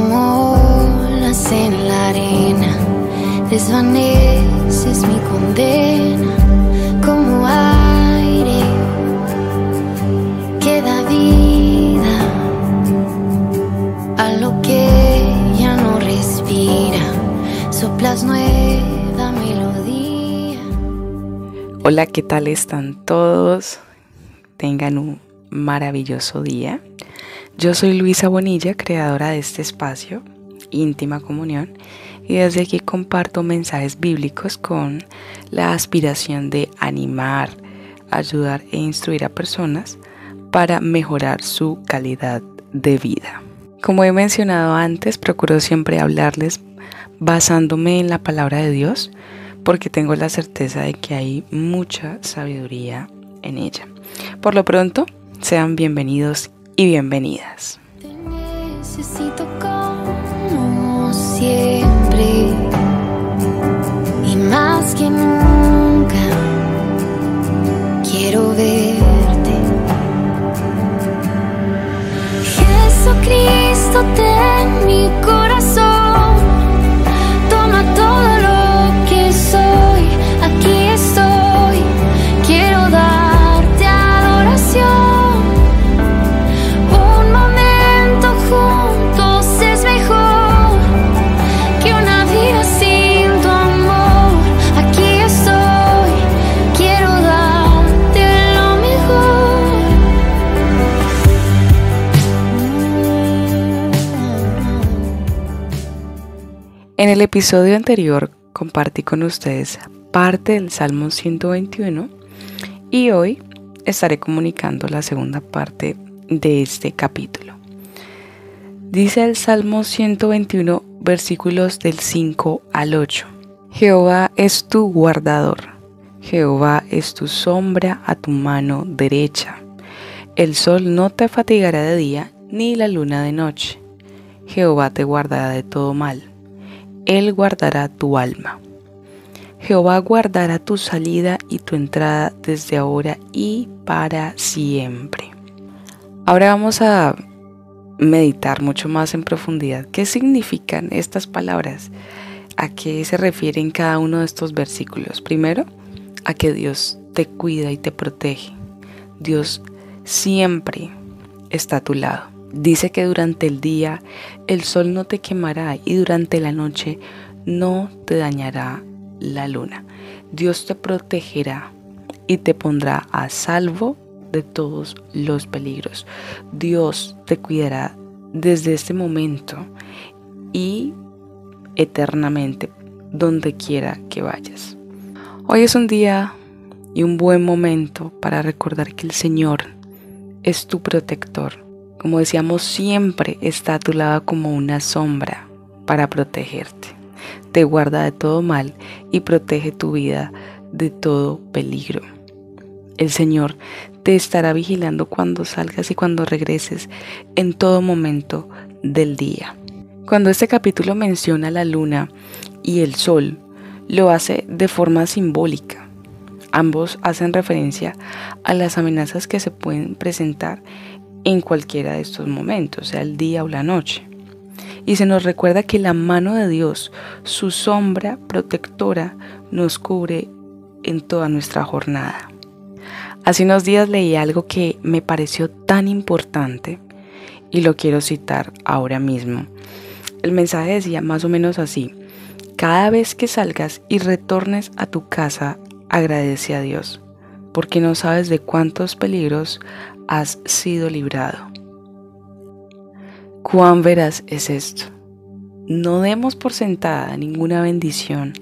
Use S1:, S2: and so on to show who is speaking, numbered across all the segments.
S1: Como en la arena, desvaneces mi condena, como aire que da vida a lo que ya no respira, soplas nueva melodía.
S2: Hola, ¿qué tal están todos? Tengan un maravilloso día. Yo soy Luisa Bonilla, creadora de este espacio, Íntima Comunión, y desde aquí comparto mensajes bíblicos con la aspiración de animar, ayudar e instruir a personas para mejorar su calidad de vida. Como he mencionado antes, procuro siempre hablarles basándome en la palabra de Dios, porque tengo la certeza de que hay mucha sabiduría en ella. Por lo pronto, sean bienvenidos y bienvenidas. En el episodio anterior compartí con ustedes parte del Salmo 121 y hoy estaré comunicando la segunda parte de este capítulo. Dice el Salmo 121 versículos del 5 al 8. Jehová es tu guardador, Jehová es tu sombra a tu mano derecha. El sol no te fatigará de día, ni la luna de noche. Jehová te guardará de todo mal. Él guardará tu alma. Jehová guardará tu salida y tu entrada desde ahora y para siempre. Ahora vamos a meditar mucho más en profundidad qué significan estas palabras, a qué se refieren cada uno de estos versículos. Primero, a que Dios te cuida y te protege. Dios siempre está a tu lado. Dice que durante el día el sol no te quemará y durante la noche no te dañará la luna. Dios te protegerá y te pondrá a salvo de todos los peligros. Dios te cuidará desde este momento y eternamente donde quiera que vayas. Hoy es un día y un buen momento para recordar que el Señor es tu protector. Como decíamos, siempre está a tu lado como una sombra para protegerte. Te guarda de todo mal y protege tu vida de todo peligro. El Señor te estará vigilando cuando salgas y cuando regreses en todo momento del día. Cuando este capítulo menciona la luna y el sol, lo hace de forma simbólica. Ambos hacen referencia a las amenazas que se pueden presentar en cualquiera de estos momentos, sea el día o la noche. Y se nos recuerda que la mano de Dios, su sombra protectora, nos cubre en toda nuestra jornada. Hace unos días leí algo que me pareció tan importante y lo quiero citar ahora mismo. El mensaje decía más o menos así, cada vez que salgas y retornes a tu casa, agradece a Dios, porque no sabes de cuántos peligros has sido librado. ¿Cuán veraz es esto? No demos por sentada ninguna bendición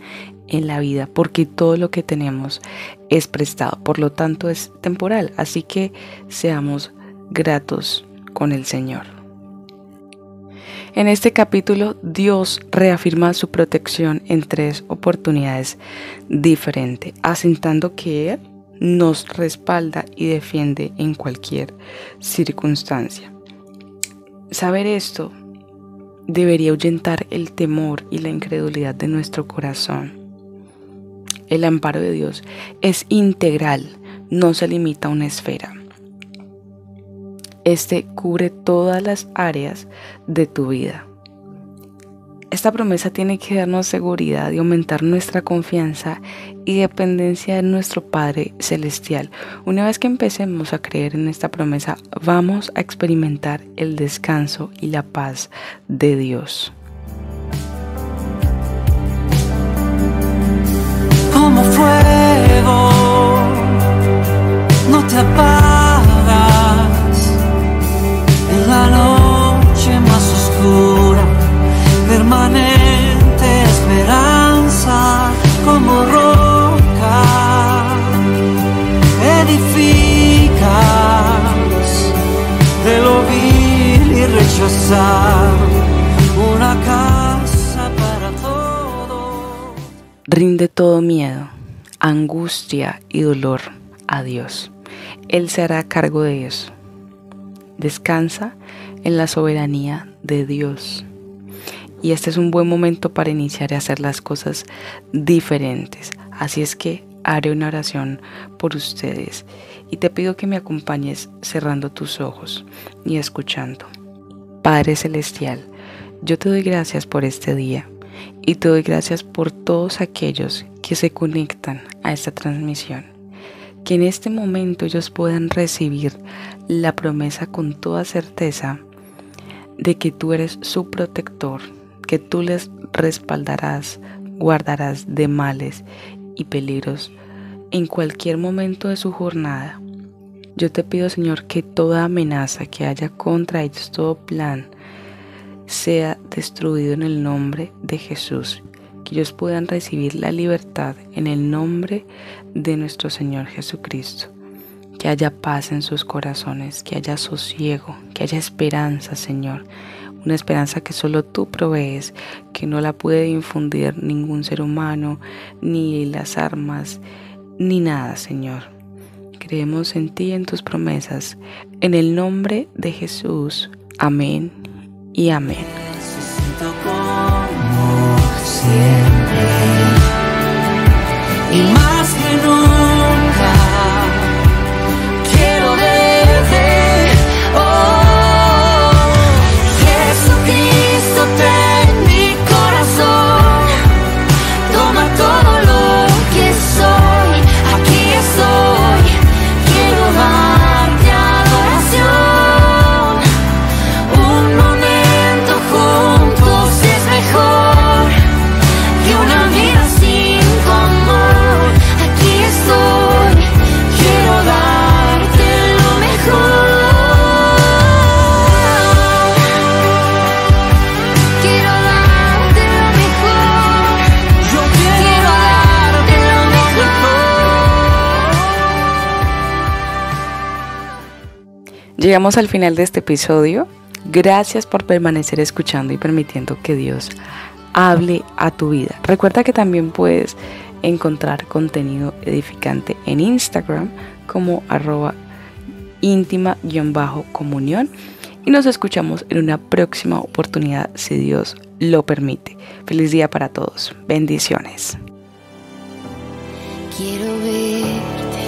S2: en la vida, porque todo lo que tenemos es prestado, por lo tanto es temporal, así que seamos gratos con el Señor. En este capítulo Dios reafirma su protección en tres oportunidades diferentes, asentando que Él nos respalda y defiende en cualquier circunstancia. Saber esto debería ahuyentar el temor y la incredulidad de nuestro corazón. El amparo de Dios es integral, no se limita a una esfera. Este cubre todas las áreas de tu vida. Esta promesa tiene que darnos seguridad y aumentar nuestra confianza y dependencia de nuestro Padre Celestial. Una vez que empecemos a creer en esta promesa, vamos a experimentar el descanso y la paz de Dios.
S3: De lo vil y rechazar una casa para todos.
S2: Rinde todo miedo, angustia y dolor a Dios. Él se hará cargo de eso. Descansa en la soberanía de Dios. Y este es un buen momento para iniciar a hacer las cosas diferentes. Así es que haré una oración por ustedes y te pido que me acompañes cerrando tus ojos y escuchando. Padre Celestial, yo te doy gracias por este día y te doy gracias por todos aquellos que se conectan a esta transmisión. Que en este momento ellos puedan recibir la promesa con toda certeza de que tú eres su protector, que tú les respaldarás, guardarás de males y peligros en cualquier momento de su jornada. Yo te pido, Señor, que toda amenaza que haya contra ellos, todo plan, sea destruido en el nombre de Jesús. Que ellos puedan recibir la libertad en el nombre de nuestro Señor Jesucristo. Que haya paz en sus corazones, que haya sosiego, que haya esperanza, Señor. Una esperanza que solo tú provees, que no la puede infundir ningún ser humano, ni las armas, ni nada, Señor. Creemos en ti en tus promesas. En el nombre de Jesús. Amén y amén. Llegamos al final de este episodio. Gracias por permanecer escuchando y permitiendo que Dios hable a tu vida. Recuerda que también puedes encontrar contenido edificante en Instagram como arroba íntima-comunión y nos escuchamos en una próxima oportunidad si Dios lo permite. Feliz día para todos. Bendiciones.
S1: Quiero verte.